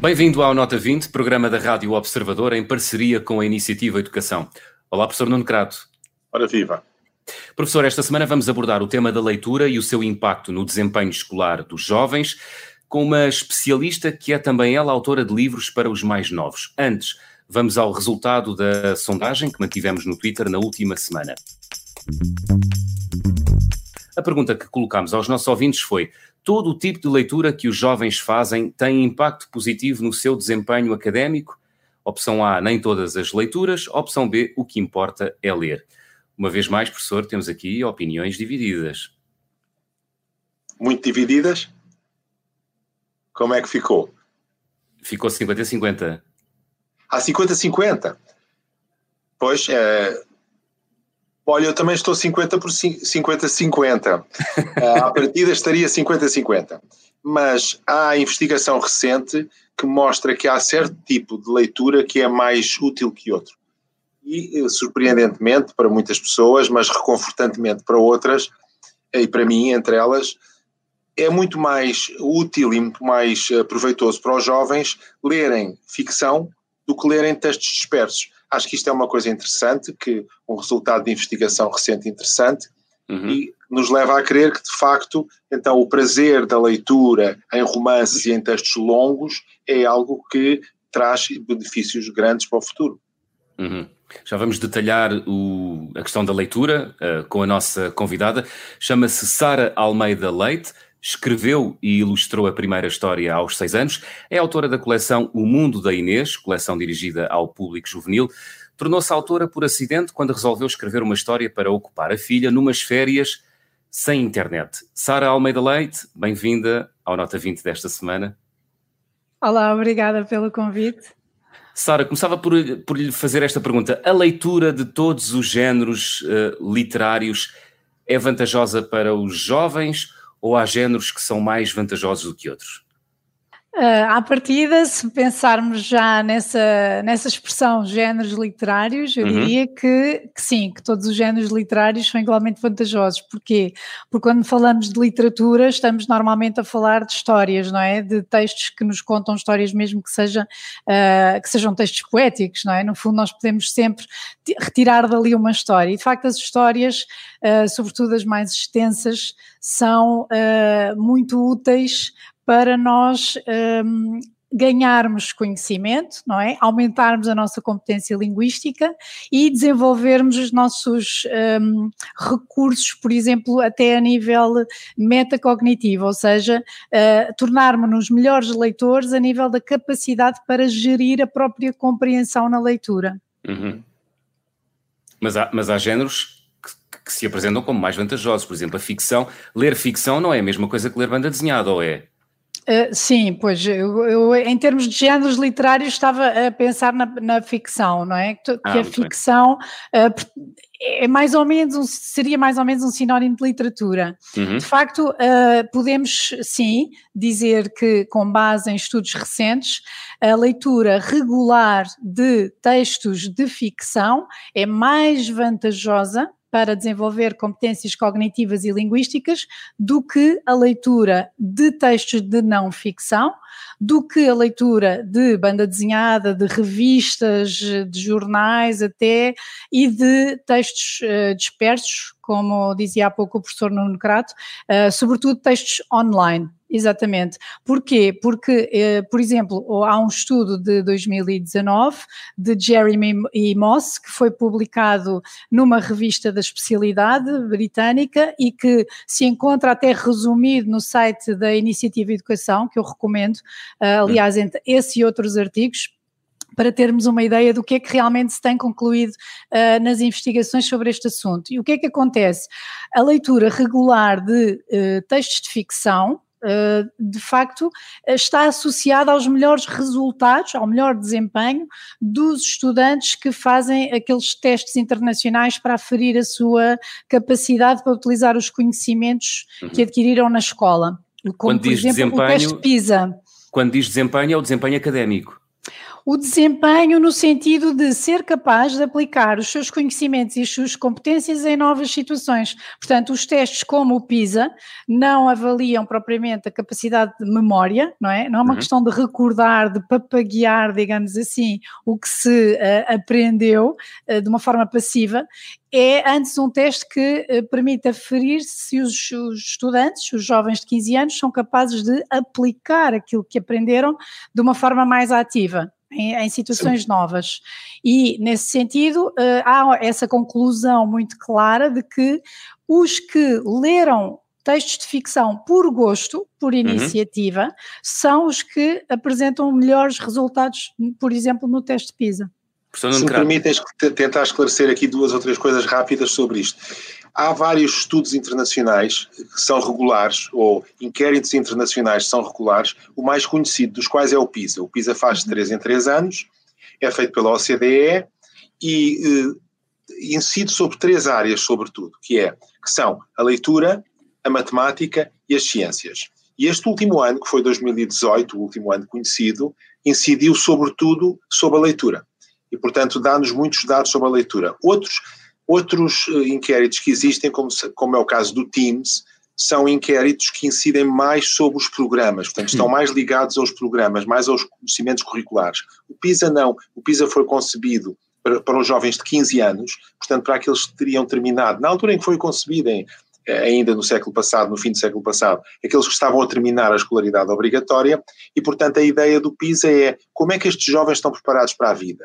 Bem-vindo ao Nota 20, programa da Rádio Observador em parceria com a Iniciativa Educação. Olá, professor Nuno Crato. Ora viva. Professor, esta semana vamos abordar o tema da leitura e o seu impacto no desempenho escolar dos jovens, com uma especialista que é também ela autora de livros para os mais novos. Antes, vamos ao resultado da sondagem que mantivemos no Twitter na última semana. A pergunta que colocámos aos nossos ouvintes foi: todo o tipo de leitura que os jovens fazem tem impacto positivo no seu desempenho académico? Opção A, nem todas as leituras. Opção B, o que importa é ler. Uma vez mais, professor, temos aqui opiniões divididas. Muito divididas? Como é que ficou? Ficou 50-50. Ah, 50-50? Pois, é... olha, eu também estou 50 por 50-50. a partida estaria 50-50. Mas há investigação recente que mostra que há certo tipo de leitura que é mais útil que outro. E, eh, surpreendentemente para muitas pessoas, mas reconfortantemente para outras, e para mim, entre elas, é muito mais útil e muito mais eh, proveitoso para os jovens lerem ficção do que lerem textos dispersos. Acho que isto é uma coisa interessante, que um resultado de investigação recente interessante, uhum. e nos leva a crer que, de facto, então o prazer da leitura em romances e em textos longos é algo que traz benefícios grandes para o futuro. Uhum. Já vamos detalhar o, a questão da leitura uh, com a nossa convidada. Chama-se Sara Almeida Leite escreveu e ilustrou a primeira história aos seis anos, é autora da coleção O Mundo da Inês, coleção dirigida ao público juvenil. Tornou-se autora por acidente quando resolveu escrever uma história para ocupar a filha numas férias sem internet. Sara Almeida Leite, bem-vinda ao Nota 20 desta semana. Olá, obrigada pelo convite. Sara, começava por, por lhe fazer esta pergunta. A leitura de todos os géneros uh, literários é vantajosa para os jovens ou há géneros que são mais vantajosos do que outros? Uh, à partida, se pensarmos já nessa, nessa expressão géneros literários, eu uhum. diria que, que, sim, que todos os géneros literários são igualmente vantajosos. Porquê? Porque quando falamos de literatura, estamos normalmente a falar de histórias, não é? De textos que nos contam histórias, mesmo que, seja, uh, que sejam textos poéticos, não é? No fundo, nós podemos sempre retirar dali uma história. E de facto, as histórias, uh, sobretudo as mais extensas, são muito úteis para nós um, ganharmos conhecimento, não é? Aumentarmos a nossa competência linguística e desenvolvermos os nossos um, recursos, por exemplo, até a nível metacognitivo, ou seja, uh, tornarmos-nos melhores leitores a nível da capacidade para gerir a própria compreensão na leitura. Uhum. Mas, há, mas há géneros que, que se apresentam como mais vantajosos, por exemplo, a ficção. Ler ficção não é a mesma coisa que ler banda desenhada, ou é? Uh, sim, pois eu, eu, em termos de géneros literários estava a pensar na, na ficção, não é? Que, ah, a ficção uh, é mais ou menos um, seria mais ou menos um sinónimo de literatura. Uhum. De facto, uh, podemos sim dizer que, com base em estudos recentes, a leitura regular de textos de ficção é mais vantajosa para desenvolver competências cognitivas e linguísticas do que a leitura de textos de não ficção, do que a leitura de banda desenhada, de revistas, de jornais até e de textos uh, dispersos, como dizia há pouco o professor Nuno Crato, uh, sobretudo textos online. Exatamente. Porquê? Porque, eh, por exemplo, há um estudo de 2019 de Jeremy e Moss que foi publicado numa revista da especialidade britânica e que se encontra até resumido no site da Iniciativa Educação, que eu recomendo, eh, aliás, entre esse e outros artigos, para termos uma ideia do que é que realmente se tem concluído uh, nas investigações sobre este assunto. E o que é que acontece? A leitura regular de uh, textos de ficção, de facto está associada aos melhores resultados, ao melhor desempenho dos estudantes que fazem aqueles testes internacionais para aferir a sua capacidade para utilizar os conhecimentos uhum. que adquiriram na escola. Como, Quando por exemplo, desempenho... o teste PISA. Quando diz desempenho, é o desempenho académico o desempenho no sentido de ser capaz de aplicar os seus conhecimentos e as suas competências em novas situações. Portanto, os testes como o PISA não avaliam propriamente a capacidade de memória, não é? Não é uma uhum. questão de recordar, de papaguear, digamos assim, o que se uh, aprendeu uh, de uma forma passiva, é antes um teste que uh, permite aferir se os, os, estudantes, os jovens de 15 anos, são capazes de aplicar aquilo que aprenderam de uma forma mais ativa em, em situações Sim. novas. E, nesse sentido, uh, há essa conclusão muito clara de que os que leram textos de ficção por gosto, por uhum. iniciativa, uhum. são os que apresentam melhores resultados, por exemplo, no teste PISA. Se me permitem tentar esclarecer aqui duas ou três coisas rápidas sobre isto. Há vários estudos internacionais que são regulares, ou inquéritos internacionais que são regulares, o mais conhecido dos quais é o PISA. O PISA faz de 3 em 3 anos, é feito pela OCDE e eh, incide sobre três áreas, sobretudo, que, é, que são a leitura, a matemática e as ciências. E este último ano, que foi 2018, o último ano conhecido, incidiu sobretudo sobre a leitura. E, portanto, dá-nos muitos dados sobre a leitura. Outros Outros eh, inquéritos que existem, como, como é o caso do Teams, são inquéritos que incidem mais sobre os programas, portanto, estão hum. mais ligados aos programas, mais aos conhecimentos curriculares. O PISA não. O PISA foi concebido para, para os jovens de 15 anos, portanto, para aqueles que teriam terminado, na altura em que foi concebido, em, eh, ainda no século passado, no fim do século passado, aqueles que estavam a terminar a escolaridade obrigatória, e, portanto, a ideia do PISA é como é que estes jovens estão preparados para a vida.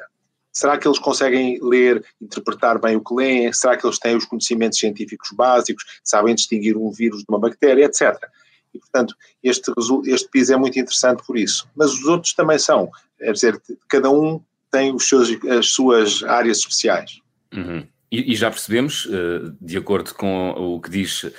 Será que eles conseguem ler, interpretar bem o que leem? Será que eles têm os conhecimentos científicos básicos? Sabem distinguir um vírus de uma bactéria, etc. E, portanto, este, este PISA é muito interessante por isso. Mas os outros também são. É dizer, cada um tem os seus, as suas áreas especiais. Uhum. E, e, já percebemos, eh, de acordo com o que diz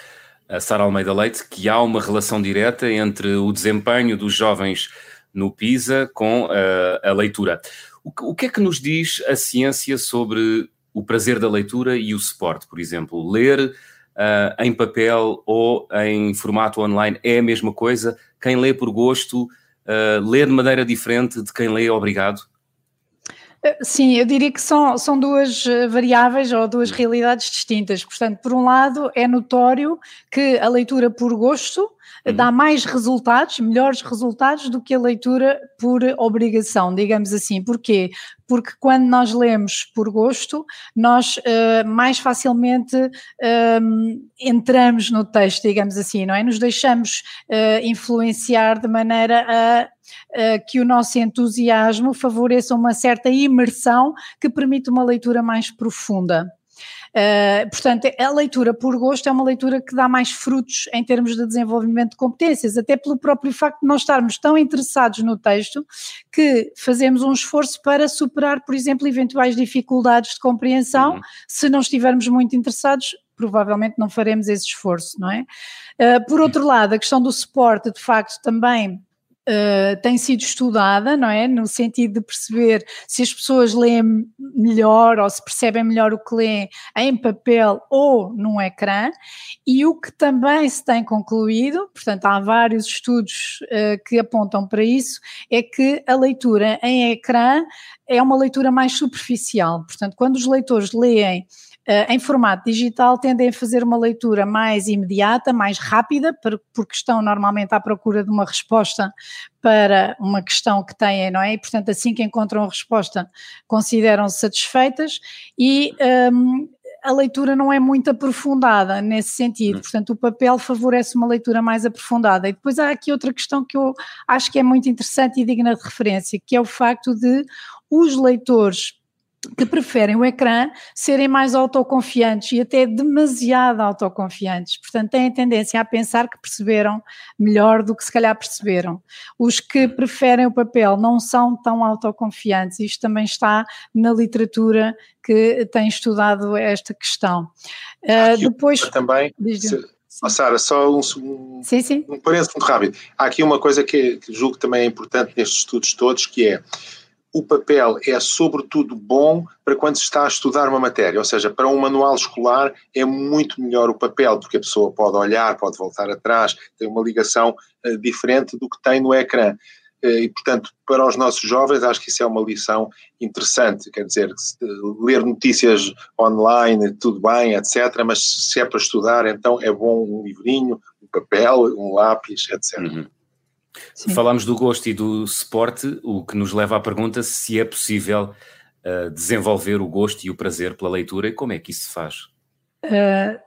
a Sara Almeida Leite, que há uma relação direta entre o desempenho dos jovens no PISA com a, eh, a leitura. O que, o que é que nos diz a ciência sobre o prazer da leitura e o suporte, por exemplo? Ler uh, em papel ou em formato online é a mesma coisa? Quem lê por gosto uh, lê de maneira diferente de quem lê obrigado? Eh, sim, eu diria que são, são duas variáveis ou duas hum. realidades distintas. Portanto, por um lado, é notório que a leitura por gosto uhum. dá mais resultados, melhores resultados do que a leitura por obrigação, digamos assim. Porquê? Porque quando nós lemos por gosto, nós uh, mais facilmente uh, entramos no texto, digamos assim, não é? Nos deixamos uh, influenciar de maneira a que o nosso entusiasmo favoreça uma certa imersão que permite uma leitura mais profunda. Uh, portanto, a leitura por gosto é uma leitura que dá mais frutos em termos de desenvolvimento de competências, até pelo próprio facto de nós estarmos tão interessados no texto que fazemos um esforço para superar, por exemplo, eventuais dificuldades de compreensão. Uhum. Se não estivermos muito interessados, provavelmente não faremos esse esforço, não é? Uh, por outro lado, a questão do suporte, de facto, também Uh, tem sido estudada, não é? No sentido de perceber se as pessoas leem melhor ou se percebem melhor o que leem em papel ou num ecrã, e o que também se tem concluído, portanto, há vários estudos uh, que apontam para isso, é que a leitura em ecrã é uma leitura mais superficial. Portanto, quando os leitores leem em formato digital tendem a fazer uma leitura mais imediata, mais rápida, porque estão normalmente à procura de uma resposta para uma questão que têm, não é? E, portanto, assim que encontram a resposta, consideram-se satisfeitas e um, a leitura não é muito aprofundada nesse sentido, hum. portanto, o papel favorece uma leitura mais aprofundada. E depois há aqui outra questão que eu acho que é muito interessante e digna de referência, que é o facto de os leitores que preferem o ecrã serem mais autoconfiantes e até demasiado autoconfiantes. Portanto, têm tendência a pensar que perceberam melhor do que se calhar perceberam. Os que preferem o papel não são tão autoconfiantes. Isto também está na literatura que tem estudado esta questão. Uh, depois também. Oh, Sara, só um, um, sim, sim. um parênteses muito rápido. Há aqui uma coisa que, que julgo que também é importante nestes estudos todos, que é o papel é sobretudo bom para quando se está a estudar uma matéria, ou seja, para um manual escolar é muito melhor o papel, porque a pessoa pode olhar, pode voltar atrás, tem uma ligação uh, diferente do que tem no ecrã. e, portanto, para os nossos jovens, acho que isso é uma lição interessante. Quer dizer, ler notícias online, tudo bem, etc., mas se é para estudar, então é bom um livrinho, um papel, um lápis, etc. Uhum. Falamos do gosto e do suporte, o que nos leva à pergunta se é possível uh, desenvolver o gosto e o prazer pela leitura e como é que isso se faz. Uh,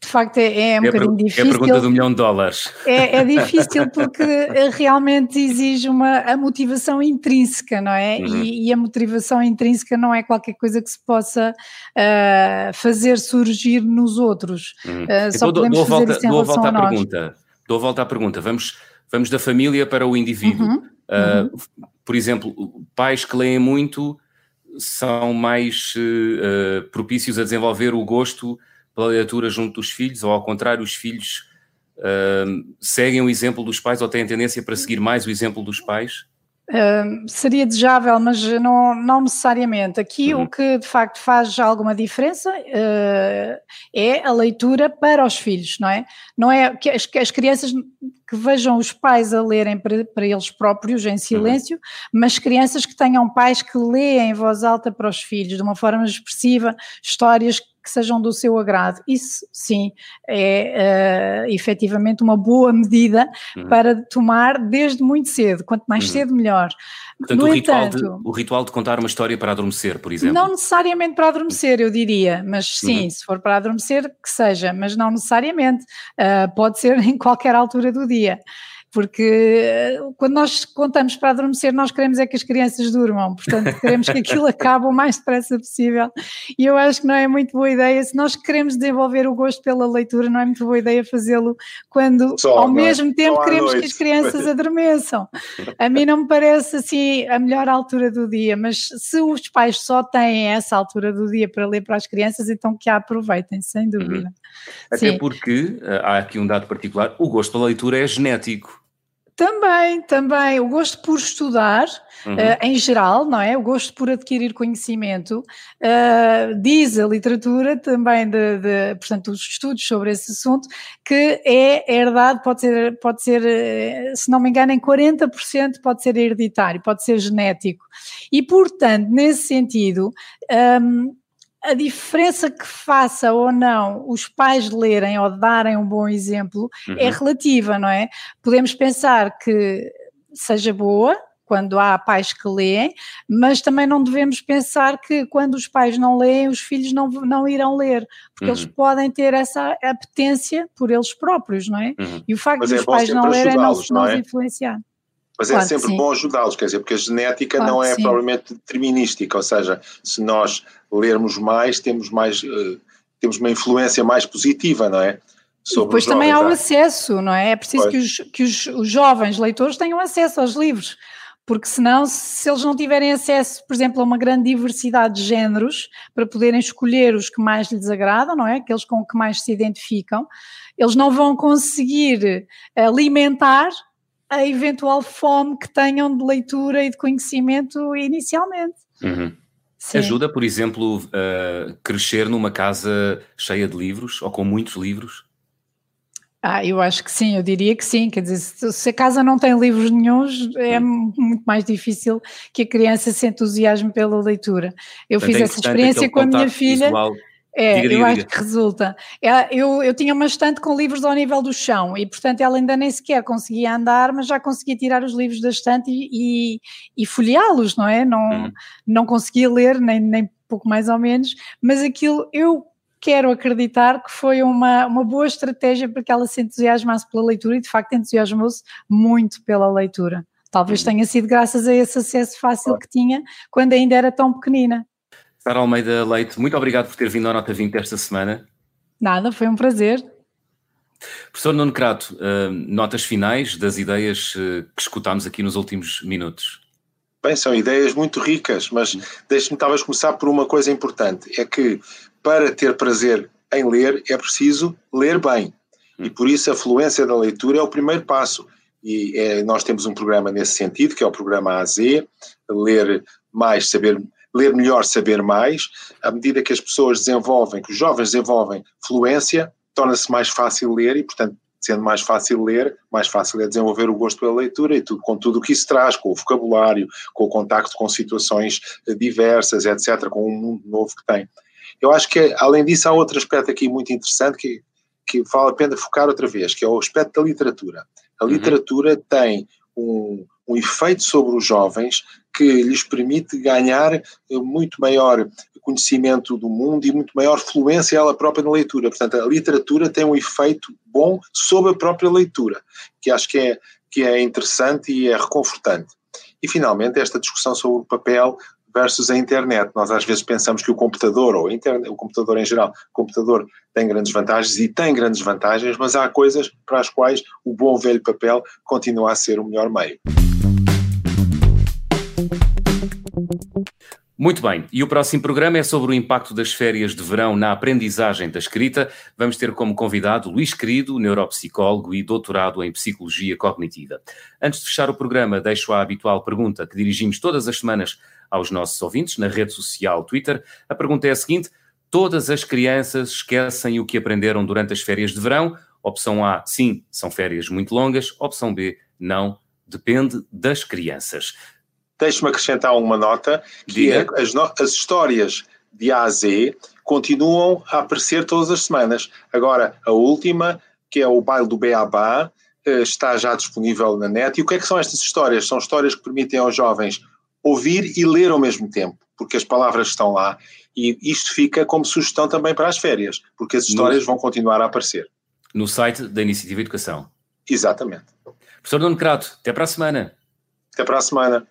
de facto é, é um é bocadinho difícil. É a pergunta do milhão de dólares. É, é difícil porque realmente exige uma a motivação intrínseca, não é? Uhum. E, e, a motivação intrínseca não é qualquer coisa que se possa uh, fazer surgir nos outros. Uhum. Uh, só então, podemos dou, dou fazer volta, isso em dou volta à nós. pergunta. Dou volta à pergunta. Vamos, vamos da família para o indivíduo. Uhum. Uhum. Por exemplo, pais que leem muito são mais propícios a desenvolver o gosto pela leitura junto dos filhos, ou ao contrário, os filhos uh, seguem o exemplo dos pais ou têm tendência para seguir mais o exemplo dos pais? Uh, seria desejável, mas não, não necessariamente. Aqui uhum. o que de facto faz alguma diferença uh, é a leitura para os filhos, não é? Não é que as, que as crianças que vejam os pais a lerem para, para eles próprios em silêncio, uhum. mas crianças que tenham pais que leem em voz alta para os filhos de uma forma expressiva, histórias que sejam do seu agrado. Isso sim é uh, efetivamente uma boa medida uhum. para tomar desde muito cedo, quanto mais uhum. cedo melhor. Portanto, no o, entanto, ritual de, o ritual de contar uma história para adormecer, por exemplo. Não necessariamente para adormecer, eu diria, mas sim, uhum. se for para adormecer, que seja, mas não necessariamente. Uh, pode ser em qualquer altura do dia porque eh, quando nós contamos para adormecer, nós queremos é que as crianças durmam, portanto, queremos que aquilo acabe o mais depressa possível. E eu acho que não é muito boa ideia, se nós queremos desenvolver o gosto pela leitura, não é muito boa ideia fazê-lo quando, Só, ao mesmo é? tempo, queremos que as crianças adormeçam. A mim não me parece assim a melhor altura do dia, mas se os pais só têm essa altura do dia para ler para as crianças, então que a aproveitem, sem dúvida. Uhum. Até porque, eh, há aqui um dado particular, o gosto pela leitura é genético. Também, também. O gosto por estudar, uhum. uh, em geral, não é? O gosto por adquirir conhecimento. Uh, diz a literatura também, de, de, portanto, os estudos sobre esse assunto, que é herdado, pode ser, pode ser uh, se não me engano, em 40% pode ser hereditário, pode ser genético. E, portanto, nesse sentido, um, a diferença que faça ou não os pais lerem ou darem um bom exemplo é uhum. é relativa, não é? Podemos pensar que seja boa quando há pais que leem, mas também não devemos pensar que quando os pais não leem, os filhos não, não irão ler, porque uhum. eles podem ter essa apetência por eles próprios, não é? Uhum. E o facto de é os pais não lerem não se não é? influenciar. Mas é claro é sempre bom ajudá-los, quer dizer, porque a genética claro não é provavelmente determinística, ou seja, se nós lermos mais, temos mais, uh, temos uma influência mais positiva, não é? Sobre depois também há o acesso, não é? É preciso que, os, que os, os, jovens leitores tenham acesso aos livros, porque senão, se eles não tiverem acesso, por exemplo, a uma grande diversidade de géneros, para poderem escolher os que mais lhes agradam, não é? Aqueles com que mais se identificam, eles não vão conseguir alimentar a eventual fome que tenham de leitura e de conhecimento inicialmente. Uhum. Ajuda, por exemplo, a crescer numa casa cheia de livros ou com muitos livros? Ah, eu acho que sim, eu diria que sim. Quer dizer, se a casa não tem livros nenhums, é hum. muito mais difícil que a criança se entusiasme pela leitura. Eu Portanto, fiz é essa experiência com a minha filha. Visual é, diga, eu acho que resulta. É, eu, eu tinha uma estante com livros ao nível do chão e, portanto, ela ainda nem sequer conseguia andar, mas já conseguia tirar os livros da estante e, e, e folheá-los, não é? Não, hum. não conseguia ler, nem, nem pouco mais ou menos, mas aquilo eu quero acreditar que foi uma, uma boa estratégia para que ela se entusiasmasse pela leitura e, de facto, entusiasmou-se muito pela leitura. Talvez hum. tenha sido graças a esse acesso fácil que tinha quando ainda era tão pequenina. Sara Almeida Leite, muito obrigado por ter vindo à Nota 20 esta semana. Nada, foi um prazer. Professor Nuno Crato, uh, notas finais das ideias uh, que escutámos aqui nos últimos minutos. Bem, são ideias muito ricas, mas deixe-me talvez começar por uma coisa importante: é que para ter prazer em ler é preciso ler bem. E por isso a fluência da leitura é o primeiro passo. E é, nós temos um programa nesse sentido, que é o programa AZ, ler mais, saber ler melhor, saber mais. À medida que as pessoas desenvolvem, que os jovens desenvolvem fluência, torna-se mais fácil ler e, portanto, Sendo mais fácil ler, mais fácil é desenvolver o gosto pela leitura e tudo, com tudo o que isso traz, com o vocabulário, com o contacto com situações eh, diversas, etc., com um mundo novo que tem. Eu acho que, além disso, há outro aspecto aqui muito interessante que, que vale a pena focar outra vez, que é o aspecto da literatura. A uhum. literatura uhum. tem um, um efeito sobre os jovens que lhes permite ganhar eh, muito maior conhecimento do mundo e muito maior fluência ela própria na leitura. Portanto, a literatura tem um efeito bom sobre a própria leitura, que acho que é, que é interessante e é reconfortante. E, finalmente, esta discussão sobre o papel versus a internet. Nós às vezes pensamos que o computador, ou internet, o computador em geral, o computador tem grandes vantagens e tem grandes vantagens, mas há coisas para as quais o bom velho papel continua a ser o melhor meio. Muito bem, e o próximo programa é sobre o impacto das férias de verão na aprendizagem da escrita. Vamos ter como convidado Luís Querido, neuropsicólogo e doutorado em psicologia cognitiva. Antes de fechar o programa, deixo a habitual pergunta que dirigimos todas as semanas aos nossos ouvintes na rede social Twitter. A pergunta é a seguinte: todas as crianças esquecem o que aprenderam durante as férias de verão? Opção A, sim, são férias muito longas. Opção B, não, depende das crianças. Deixe-me acrescentar uma nota, que é as, as histórias de A a Z continuam a aparecer todas as semanas. Agora, a última, que é o baile do Beabá, eh, está já disponível na net. E o que é que são estas histórias? São histórias que permitem aos jovens ouvir e ler ao mesmo tempo, porque as palavras estão lá. E isto fica como sugestão também para as férias, porque as histórias no, vão continuar a aparecer. No site da Iniciativa Educação. Exatamente. Professor Nuno Crato, até para a semana. Até para a semana.